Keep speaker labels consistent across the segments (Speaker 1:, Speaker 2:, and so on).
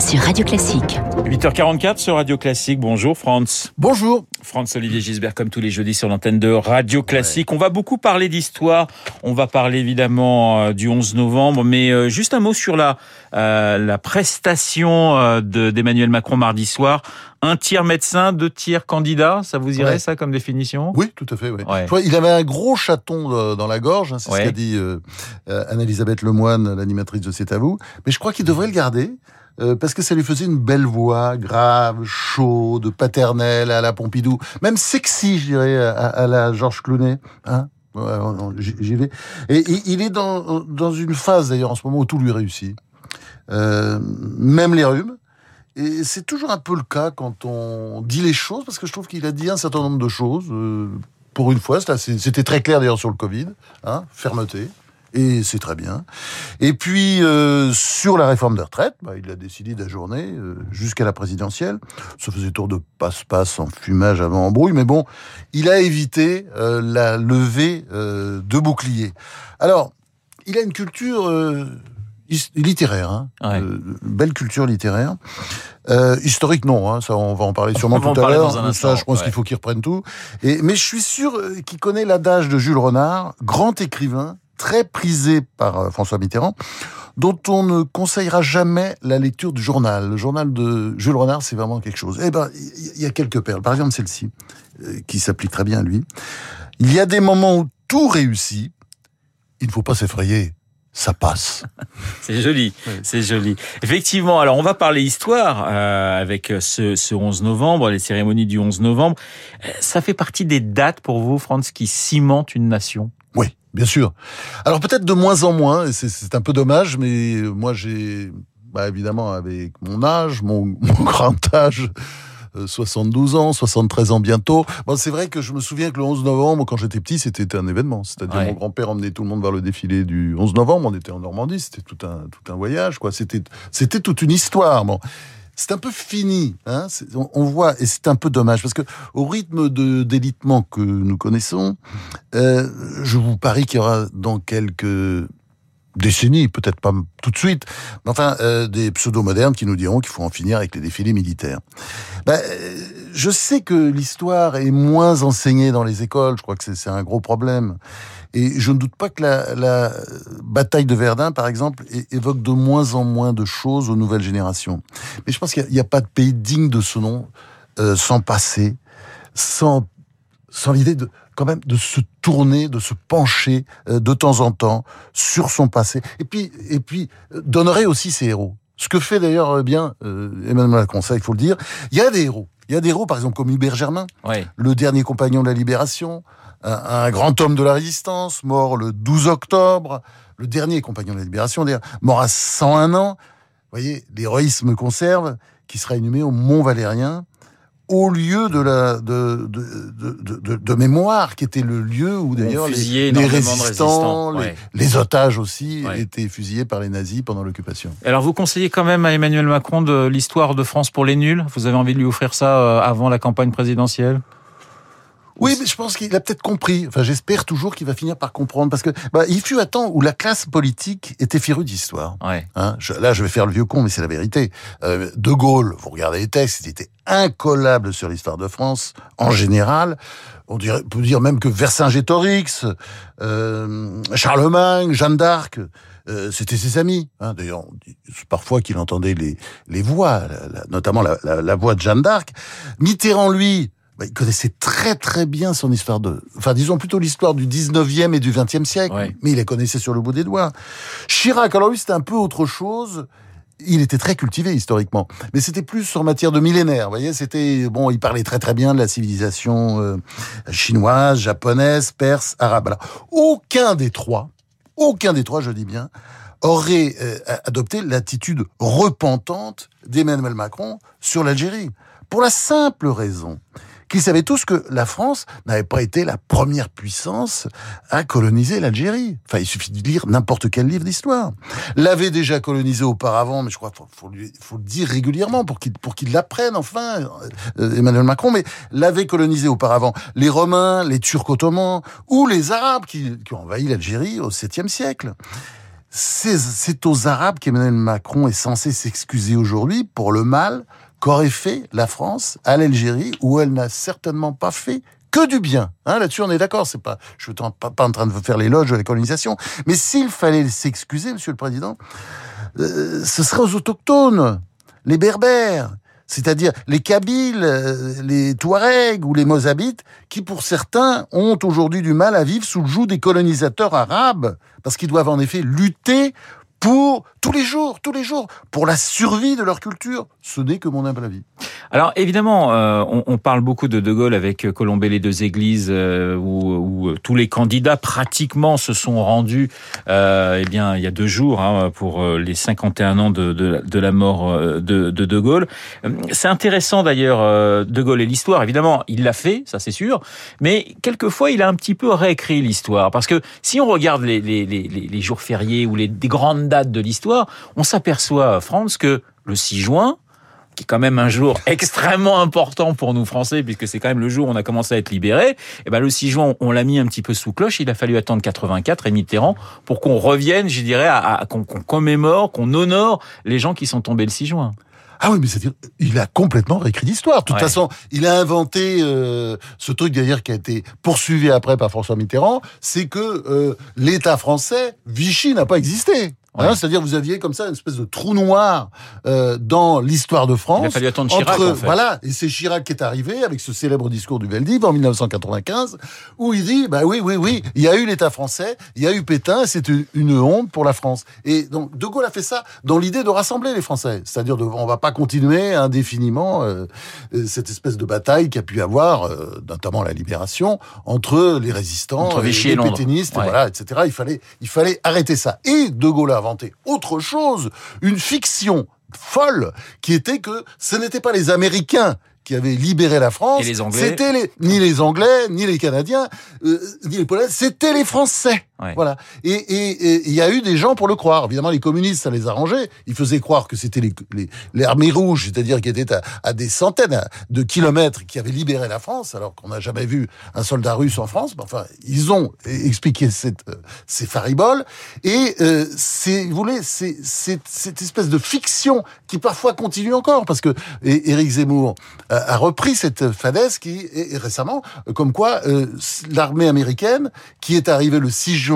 Speaker 1: sur Radio Classique.
Speaker 2: 8h44 sur Radio Classique. Bonjour Franz.
Speaker 3: Bonjour.
Speaker 2: Franz Olivier Gisbert comme tous les jeudis sur l'antenne de Radio Classique. On va beaucoup parler d'histoire. On va parler évidemment euh, du 11 novembre, mais euh, juste un mot sur la euh, la prestation d'Emmanuel Macron mardi soir. Un tiers médecin, deux tiers candidat, ça vous irait ça comme définition?
Speaker 3: Oui, tout à fait. Oui. Il avait un gros chaton dans la gorge, hein, c'est ce qu'a dit Anne-Elisabeth Lemoine, l'animatrice de C'est à vous. Mais je crois qu'il devrait le garder. Euh, parce que ça lui faisait une belle voix, grave, chaude, paternelle à la Pompidou, même sexy, je dirais, à, la Georges Clooney. Hein J'y vais. Et, il est dans, dans une phase d'ailleurs en ce moment où tout lui réussit. Euh, même les rhumes. Et c'est toujours un peu le cas quand on dit les choses, parce que je trouve qu'il a dit un certain nombre de choses. Euh, pour une fois, c'était très clair d'ailleurs sur le Covid, hein, fermeté et c'est très bien. Et puis euh, sur la réforme des retraites, bah, il a décidé d'ajourner euh, jusqu'à la présidentielle. Ça faisait tour de passe-passe en fumage avant embrouille, mais bon, il a évité euh, la levée de boucliers. Alors, il a une culture littéraire, hein, belle culture littéraire. historique, non, hein, ça on va en parler sûrement tout à l'heure. Ça, je pense qu'il faut qu'il reprenne tout. Et, mais je suis sûr qu'il connaît l'adage de Jules Renard, grand écrivain très prisé par euh, François Mitterrand, dont on ne conseillera jamais la lecture du journal. Le journal de Jules Renard, c'est vraiment quelque chose. Eh ben, il y a quelques perles. Par exemple, celle-ci, euh, qui s'applique très bien à lui. Il y a des moments où tout réussit. Il ne faut pas s'effrayer. Ça passe.
Speaker 2: c'est joli, c'est joli. Effectivement, alors on va parler histoire euh, avec ce, ce 11 novembre, les cérémonies du 11 novembre. Ça fait partie des dates pour vous, Franz, qui cimentent une nation?
Speaker 3: Oui, Bien sûr. Alors peut-être de moins en moins, et c'est un peu dommage, mais moi j'ai, bah, évidemment avec mon âge, mon, mon grand âge, 72 euh, ans, 73 ans bientôt. Bon, c'est vrai que je me souviens que le 11 novembre, quand j'étais petit, c'était un événement. C'est-à-dire mon grand-père emmenait tout le monde vers le défilé du 11 novembre. On était en Normandie, c'était tout un tout un voyage, quoi. C'était c'était toute une histoire. Bon c'est un peu fini. Hein on, voit, et c'est un peu dommage, parce que au rythme de d'élitement que nous connaissons, euh, je vous parie qu'il y aura dans quelques décennies, peut-être pas tout de suite, mais enfin euh, des pseudo-modernes qui nous diront qu'il faut en finir avec les défilés militaires. Ben, je sais que l'histoire est moins enseignée dans les écoles, je crois que c'est un gros problème. Et je ne doute pas que la, la bataille de Verdun, par exemple, évoque de moins en moins de choses aux nouvelles générations. Mais je pense qu'il n'y a, pas de pays digne de ce nom euh, sans passé, sans, sans l'idée de quand même de se tourner, de se pencher euh, de temps en temps sur son passé, et puis et puis euh, d'honorer aussi ses héros. Ce que fait d'ailleurs euh, bien euh, Emmanuel Macron, ça il faut le dire. Il y a des héros. Il y a des héros, par exemple, comme Hubert Germain, le dernier compagnon de la Libération, un, grand homme de la résistance, mort le 12 octobre, le dernier compagnon de la Libération, d'ailleurs, mort à 101 ans. Vous voyez, l'héroïsme conserve, qui sera inhumé au Mont Valérien, au lieu de la de, de, de, de, mémoire, qui était le lieu où d'ailleurs les, les, résistants, les, otages aussi, étaient fusillés par les nazis pendant l'occupation.
Speaker 2: Alors vous conseillez quand même à Emmanuel Macron de l'histoire de France pour les nuls? Vous avez envie de lui offrir ça euh, avant la campagne présidentielle?
Speaker 3: Oui, mais je pense qu'il a peut-être compris. Enfin, j'espère toujours qu'il va finir par comprendre, parce que bah, il fut un temps où la classe politique était férue d'histoire.
Speaker 2: Ouais.
Speaker 3: Hein, là, je vais faire le vieux con, mais c'est la vérité. Euh, de Gaulle, vous regardez les textes, il était incollable sur l'histoire de France en général. On dirait, peut dire même que Vercingétorix, euh, Charlemagne, Jeanne d'Arc. Euh, c'était ses amis. Hein. D'ailleurs, parfois qu'il entendait les, les voix, notamment la, la, la, voix de Jeanne d'Arc. Mitterrand, lui, il connaissait très très bien son histoire de, enfin disons plutôt l'histoire du 19e et du 20e siècle, mais il la connaissait sur le bout des doigts. Chirac, alors lui c'était un peu autre chose. Il était très cultivé historiquement, mais c'était plus en matière de millénaire. Vous voyez, c'était bon. Il parlait très très bien de la civilisation euh, chinoise, japonaise, perse, arabe. Alors, aucun des trois, aucun des trois, je dis bien, aurait euh, adopté l'attitude repentante d'Emmanuel Macron sur l'Algérie, pour la simple raison qu'ils savaient tous que la France n'avait pas été la première puissance à coloniser l'Algérie. Enfin, il suffit de lire n'importe quel livre d'histoire. L'avait déjà colonisé auparavant, mais je crois qu'il faut, le dire régulièrement pour qu'il pour l'apprenne enfin, euh, Emmanuel Macron, mais l'avait colonisé auparavant les Romains, les Turcs ottomans ou les Arabes qui, qui ont envahi l'Algérie au 7e siècle. c'est aux Arabes qu'Emmanuel Macron est censé s'excuser aujourd'hui pour le mal qu'aurait fait la France à l'Algérie, où elle n'a certainement pas fait que du bien. Hein, Là-dessus, on est d'accord. C'est pas, je suis pas, en train de faire l'éloge de la colonisation. Mais s'il fallait s'excuser, Monsieur le Président, euh, ce serait aux autochtones, les Berbères, c'est-à-dire les Kabyles, euh, les Touaregs ou les Mozabites, qui pour certains ont aujourd'hui du mal à vivre sous le joug des colonisateurs arabes, parce qu'ils doivent en effet lutter pour tous les jours, tous les jours, pour la survie de leur culture. Ce n'est que mon humble avis.
Speaker 2: Alors évidemment, euh, on, parle beaucoup de De Gaulle avec euh, Colombey les deux églises, euh, où, où, tous les candidats pratiquement se sont rendus. Euh, eh bien, il y a deux jours hein, pour les 51 ans de, la mort de, de, Gaulle. C'est intéressant d'ailleurs De Gaulle et l'histoire. Évidemment, il l'a fait, ça c'est sûr, mais quelquefois il a un petit peu réécrit l'histoire parce que si on regarde les jours fériés ou les grandes dates de l'histoire, on s'aperçoit, France, que le 6 juin, qui est quand même un jour extrêmement important pour nous Français, puisque c'est quand même le jour où on a commencé à être libéré. Et eh ben le 6 juin, on l'a mis un petit peu sous cloche. Il a fallu attendre 84 et Mitterrand pour qu'on revienne, je dirais, à, à qu'on commémore, qu'on honore les gens qui sont tombés le 6 juin.
Speaker 3: Ah oui, mais c'est-à-dire, il a complètement réécrit l'histoire. De toute ouais. façon, il a inventé euh, ce truc d'ailleurs qui a été poursuivi après par François Mitterrand, c'est que euh, l'État français, Vichy n'a pas existé. Ouais. Hein, C'est-à-dire vous aviez comme ça une espèce de trou noir euh, dans l'histoire de France.
Speaker 2: Il a fallu attendre Chirac.
Speaker 3: Entre,
Speaker 2: en fait.
Speaker 3: Voilà, et c'est Chirac qui est arrivé avec ce célèbre discours du Veldiv en 1995 où il dit bah oui oui oui, il y a eu l'État français, il y a eu Pétain, c'est une, une, honte pour la France. Et donc De Gaulle a fait ça dans l'idée de rassembler les Français, c'est-à-dire de, on va pas continuer indéfiniment euh, cette espèce de bataille qui a pu avoir, euh, notamment la libération, entre les résistants,
Speaker 2: entre
Speaker 3: et les pétainistes, ouais. voilà, etc. Il fallait il fallait arrêter ça. Et De Gaulle a inventé autre chose, une fiction folle, qui était que ce n'étaient pas les Américains qui avaient libéré la France, c'était les, ni les Anglais, ni les Canadiens, euh, ni les Polonais, c'était les Français. Voilà. Et il y a eu des gens pour le croire. Évidemment, les communistes, ça les arrangeait. Ils faisaient croire que c'était les, les, armées rouges, c'est-à-dire qui étaient à, à, des centaines de kilomètres, qui avaient libéré la France, alors qu'on n'a jamais vu un soldat russe en France. Mais enfin, ils ont expliqué cette, euh, ces fariboles. Et euh, c'est, vous voulez, c'est cette espèce de fiction qui parfois continue encore, parce que Éric Zemmour a repris cette fadaise qui est récemment, comme quoi euh, l'armée américaine, qui est arrivée le 6 juin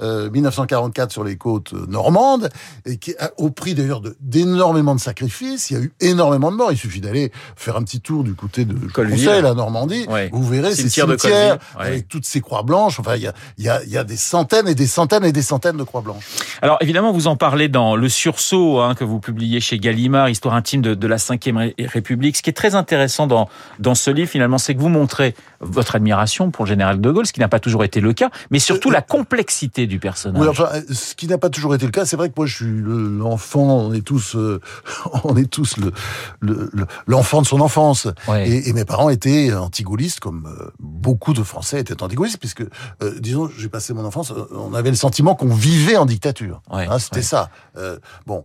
Speaker 3: euh, 1944 sur les côtes normandes, et qui a, au prix d'ailleurs d'énormément de, de, sacrifices, il y a eu énormément de morts. Il suffit d'aller faire un petit tour du côté de Conseil, la Normandie, ouais. vous verrez ces cimetières ouais. avec toutes ces croix blanches. Enfin, il y a, y, a, il y a des centaines et des centaines et des centaines de croix blanches.
Speaker 2: Alors évidemment, vous en parlez dans Le Sursaut hein, que vous publiez chez Gallimard, Histoire intime de, de la Ve République. Ce qui est très intéressant dans, dans ce livre, finalement, c'est que vous montrez votre admiration pour le général de Gaulle, ce qui n'a pas toujours été le cas, mais surtout euh, la complexité du personnage.
Speaker 3: Oui, enfin, ce qui n'a pas toujours été le cas, c'est vrai que moi, je suis l'enfant, on est tous, euh, on est tous l'enfant le, le, de son enfance.
Speaker 2: Ouais.
Speaker 3: Et, et, mes parents étaient anti-gaullistes, comme euh, beaucoup de Français étaient anti-gaullistes, puisque, euh, disons, j'ai passé mon enfance, on avait le sentiment qu'on vivait en dictature.
Speaker 2: Ouais,
Speaker 3: hein, C'était ça. bon,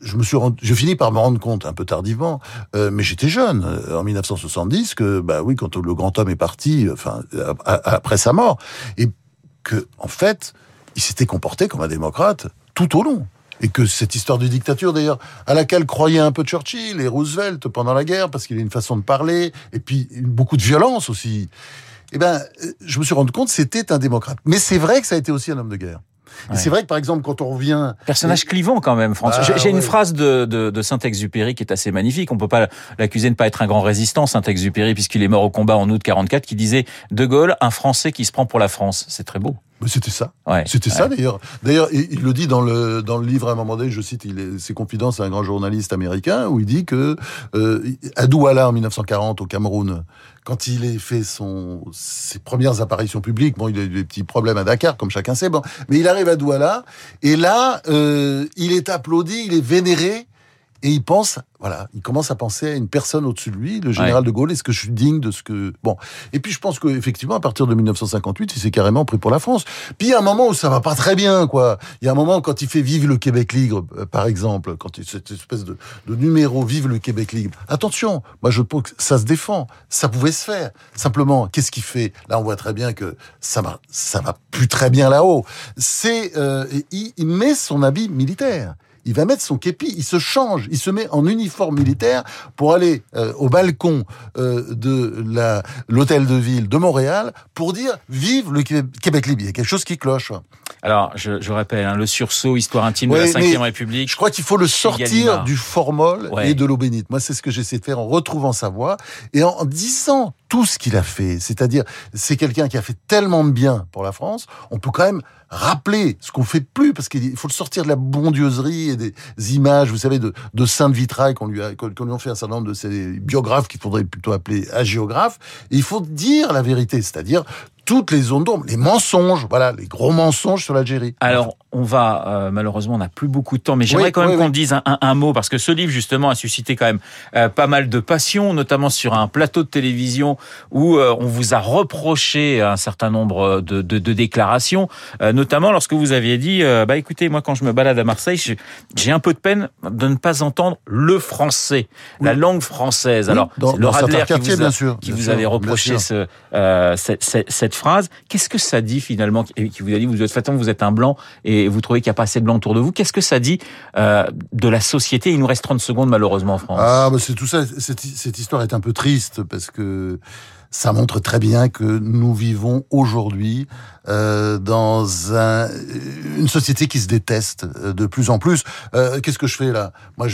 Speaker 3: je me suis rendu, je finis par me rendre compte un peu tardivement, euh, mais j'étais jeune euh, en 1970 que bah oui quand le grand homme est parti, enfin après sa mort, et que en fait il s'était comporté comme un démocrate tout au long. Et que cette histoire de dictature, d'ailleurs, à laquelle croyait un peu Churchill et Roosevelt pendant la guerre, parce qu'il a une façon de parler, et puis beaucoup de violence aussi, eh ben, je me suis rendu compte c'était un démocrate. Mais c'est vrai que ça a été aussi un homme de guerre. Ouais. C'est vrai que par exemple quand on revient
Speaker 2: personnage et... clivant quand même François. Bah, J'ai ouais. une phrase de, de, de Saint-Exupéry qui est assez magnifique. On peut pas l'accuser de ne pas être un grand résistant Saint-Exupéry puisqu'il est mort au combat en août 44 qui disait De Gaulle un Français qui se prend pour la France. C'est très beau.
Speaker 3: C'était ça.
Speaker 2: Ouais,
Speaker 3: C'était ouais. ça d'ailleurs. D'ailleurs, il, il, le dit dans le dans le livre à un moment donné. Je cite il est, ses confidences à un grand journaliste américain où il dit que euh, à Douala en 1940 au Cameroun, quand il a fait son ses premières apparitions publiques, bon, il a eu des petits problèmes à Dakar comme chacun sait, bon, mais il arrive à Douala et là, euh, il est applaudi, il est vénéré et il pense, voilà, il commence à penser à une personne au-dessus de lui, le général de Gaulle. Est-ce que je suis digne de ce que bon Et puis je pense qu'effectivement, à partir de 1958, il s'est carrément pris pour la France. Puis il y a un moment où ça va pas très bien, quoi. Il y a un moment quand il fait Vive le Québec libre, euh, par exemple, quand il cette espèce de, de numéro Vive le Québec libre. Attention, moi je pense que ça se défend, ça pouvait se faire. Simplement, qu'est-ce qu'il fait? Là, on voit très bien que ça va, ça va plus très bien là-haut. C'est, euh, il, il met son habit militaire il va mettre son képi, il se change, il se met en uniforme militaire pour aller euh, au balcon euh, de l'hôtel de ville de Montréal pour dire vive le Québec libre. Il y a quelque chose qui cloche.
Speaker 2: Alors, je, je rappelle, hein, le sursaut, histoire intime de la Ve République.
Speaker 3: Je crois qu'il faut le sortir du formol et de l'eau bénite. Moi, c'est ce que j'essaie de faire en retrouvant sa voix et en disant tout ce qu'il a fait. C'est-à-dire, c'est quelqu'un qui a fait tellement de bien pour la France. On peut quand même rappeler ce qu'on fait plus parce qu'il faut le sortir de la bondieuserie et des images, vous savez, de, de vitrailles qu'on lui a, qu'on lui a fait un certain nombre de ces biographes qu'il faudrait plutôt appeler agiographes. Il faut dire la vérité, c'est-à-dire toutes les zones d'ombre, les mensonges, voilà, les gros mensonges sur l'Algérie.
Speaker 2: Alors, on va, euh, malheureusement, on n'a plus beaucoup de temps, mais j'aimerais quand même qu'on dise un, un, mot, parce que ce livre, justement, a suscité quand même euh, pas mal de passion, notamment sur un plateau de télévision où euh, on vous a reproché un certain nombre de, de, de déclarations, notamment lorsque vous aviez dit, bah écoutez, moi, quand je me balade à Marseille, j'ai un peu de peine de ne pas entendre le français, la langue française. Alors,
Speaker 3: dans, le Radler qui vous,
Speaker 2: bien
Speaker 3: sûr,
Speaker 2: qui vous avait reproché ce, cette, cette, phrase. Qu'est-ce que ça dit finalement Qui vous a dit, vous êtes, vous êtes un blanc et vous trouvez qu'il n'y a pas assez de blanc autour de vous. Qu'est-ce que ça dit euh, de la société? Il nous reste 30 secondes malheureusement en France.
Speaker 3: Ah, bah c'est tout ça. Cette, histoire est un peu triste parce que ça montre très bien que nous vivons aujourd'hui euh, dans un, une société qui se déteste euh, de plus en plus. Qu'est-ce que je fais là? Moi,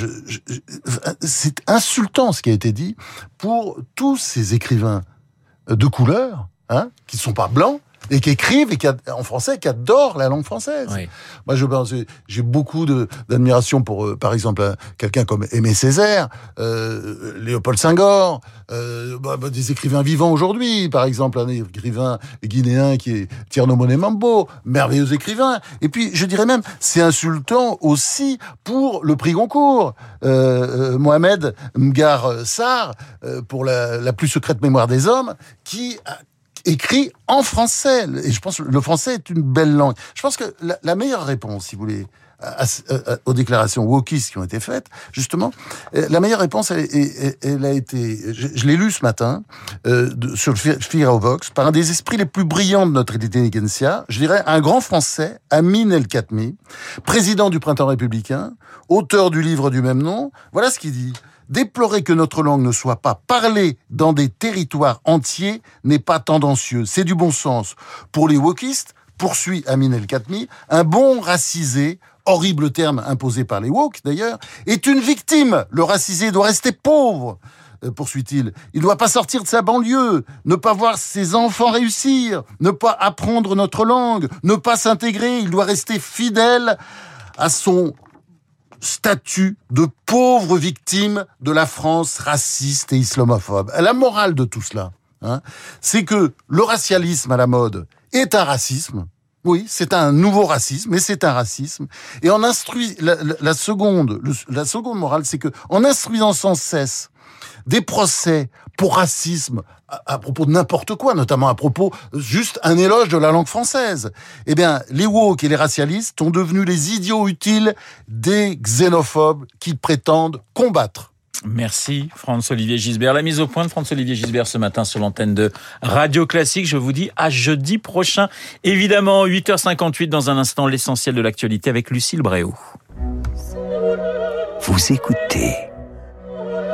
Speaker 3: c'est insultant ce qui a été dit pour tous ces écrivains de couleur hein, qui ne sont pas blancs et qui écrivent et qui en français, qui adorent la langue française. Oui. Moi, je j'ai beaucoup d'admiration pour, euh, par exemple, quelqu'un comme Aimé Césaire, euh, Léopold Senghor, euh, bah, bah, des écrivains vivants aujourd'hui, par exemple un écrivain guinéen qui est Tierno Mambo, merveilleux écrivain. Et puis, je dirais même, c'est insultant aussi pour le prix Goncourt. Euh, euh Mohamed Mgar Sarr, pour la, la plus secrète mémoire des hommes, qui a écrit en français. Et je pense que le français est une belle langue. Je pense que la, meilleure réponse, si vous voulez, aux déclarations wokistes qui ont été faites, justement, euh, la meilleure réponse, elle, a été, je, l'ai lu ce matin, euh, sur le Vox, par un des esprits les plus brillants de notre intelligentsia, je dirais un grand Français, Amin El Khatmi, président du Printemps républicain, auteur du livre du même nom. Voilà ce qu'il dit. Déplorer que notre langue ne soit pas parlée dans des territoires entiers n'est pas tendancieux. C'est du bon sens. Pour les wokistes, poursuit Amin El Khatmi, un bon racisé, horrible terme imposé par les woke d'ailleurs, est une victime. Le racisé doit rester pauvre euh, poursuit-il. Il ne doit pas sortir de sa banlieue, ne pas voir ses enfants réussir, ne pas apprendre notre langue, ne pas s'intégrer. Il doit rester fidèle à son statut de pauvre victime de la France raciste et islamophobe. La morale de tout cela, hein, c'est que le racialisme à la mode est un racisme. Oui, c'est un nouveau racisme, mais c'est un racisme. Et en instruit la, seconde, la seconde morale, c'est que en instruisant sans cesse des procès pour racisme à, propos de n'importe quoi, notamment à propos juste un éloge de la langue française. Eh bien, les woke et les racialistes sont devenus les idiots utiles des xénophobes qu'ils prétendent combattre.
Speaker 2: Merci François-Olivier Gisbert. La mise au point de François-Olivier Gisbert ce matin sur l'antenne de Radio Classique. Je vous dis à jeudi prochain. Évidemment, 8h58 dans un instant, l'essentiel de l'actualité avec Lucille Bréau.
Speaker 1: Vous écoutez